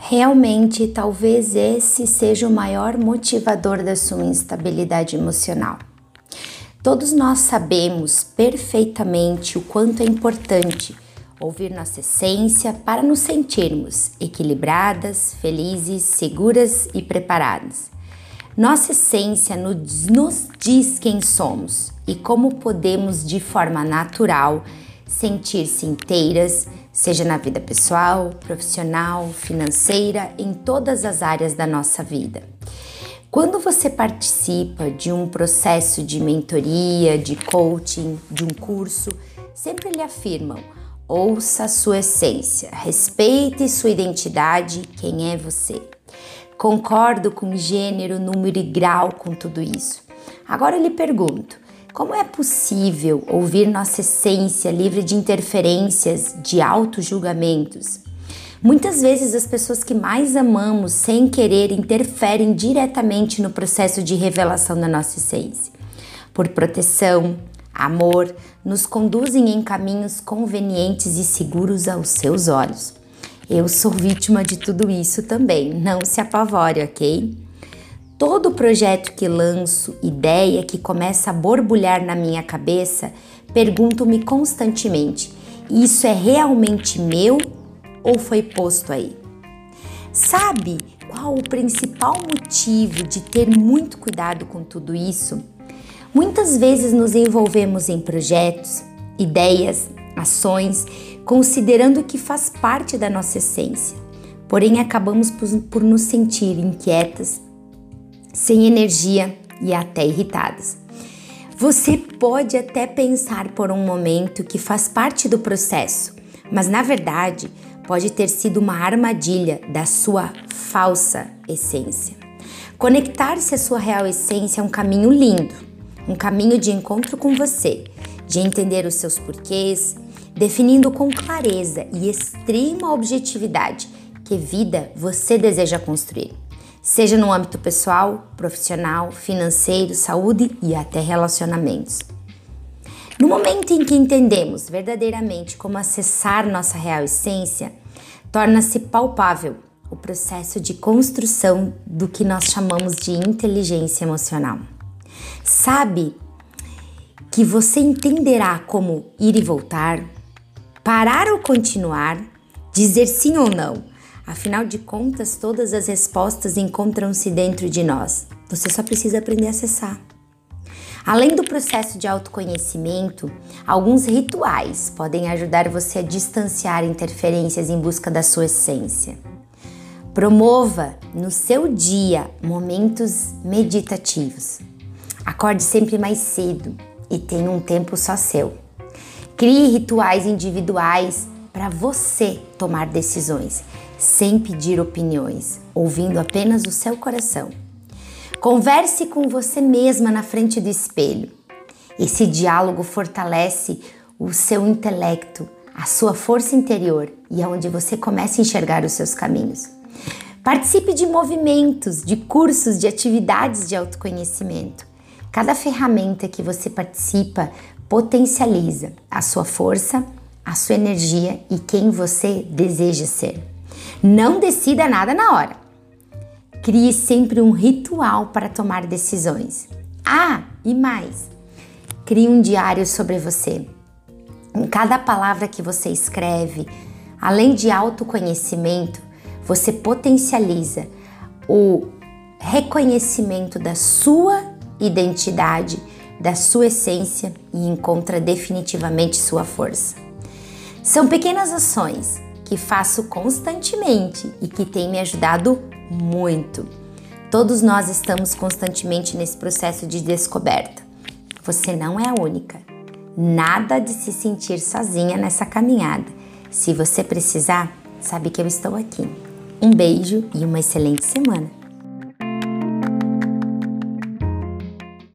Realmente, talvez esse seja o maior motivador da sua instabilidade emocional. Todos nós sabemos perfeitamente o quanto é importante ouvir nossa essência para nos sentirmos equilibradas, felizes, seguras e preparadas. Nossa essência nos diz quem somos e como podemos, de forma natural, sentir-se inteiras, seja na vida pessoal, profissional, financeira, em todas as áreas da nossa vida. Quando você participa de um processo de mentoria, de coaching, de um curso, sempre lhe afirmam: ouça sua essência, respeite sua identidade, quem é você. Concordo com gênero, número e grau com tudo isso. Agora eu lhe pergunto: como é possível ouvir nossa essência livre de interferências, de auto-julgamentos? Muitas vezes as pessoas que mais amamos, sem querer, interferem diretamente no processo de revelação da nossa essência. Por proteção, amor, nos conduzem em caminhos convenientes e seguros aos seus olhos. Eu sou vítima de tudo isso também, não se apavore, ok? Todo projeto que lanço, ideia que começa a borbulhar na minha cabeça, pergunto-me constantemente: isso é realmente meu ou foi posto aí? Sabe qual o principal motivo de ter muito cuidado com tudo isso? Muitas vezes nos envolvemos em projetos, ideias, ações considerando que faz parte da nossa essência. Porém, acabamos por, nos sentir inquietas, sem energia e até irritadas. Você pode até pensar por um momento que faz parte do processo, mas na verdade pode ter sido uma armadilha da sua falsa essência. Conectar-se à sua real essência é um caminho lindo, um caminho de encontro com você, de entender os seus porquês, definindo com clareza e extrema objetividade que vida você deseja construir, seja no âmbito pessoal, profissional, financeiro, saúde e até relacionamentos. No momento em que entendemos verdadeiramente como acessar nossa real essência, torna-se palpável o processo de construção do que nós chamamos de inteligência emocional. Sabe que você entenderá como ir e voltar, parar ou continuar, dizer sim ou não. Afinal de contas, todas as respostas encontram-se dentro de nós. Você só precisa aprender a acessar. Além do processo de autoconhecimento, alguns rituais podem ajudar você a distanciar interferências em busca da sua essência. Promova no seu dia momentos meditativos. Acorde sempre mais cedo e tenha um tempo só seu. Crie rituais individuais para você tomar decisões, sem pedir opiniões, ouvindo apenas o seu coração. Converse com você mesma na frente do espelho. Esse diálogo fortalece o seu intelecto, a sua força interior e é onde você começa a enxergar os seus caminhos. Participe de movimentos, de cursos, de atividades de autoconhecimento. Cada ferramenta que você participa potencializa a sua força, a sua energia e quem você deseja ser. Não decida nada na hora. Crie sempre um ritual para tomar decisões. Ah, e mais, crie um diário sobre você. Em cada palavra que você escreve, além de autoconhecimento, você potencializa o reconhecimento da sua identidade da sua essência e encontra definitivamente sua força. São pequenas ações que faço constantemente e que têm me ajudado muito. Todos nós estamos constantemente nesse processo de descoberta. Você não é a única. Nada de se sentir sozinha nessa caminhada. Se você precisar, sabe que eu estou aqui. Um beijo e uma excelente semana.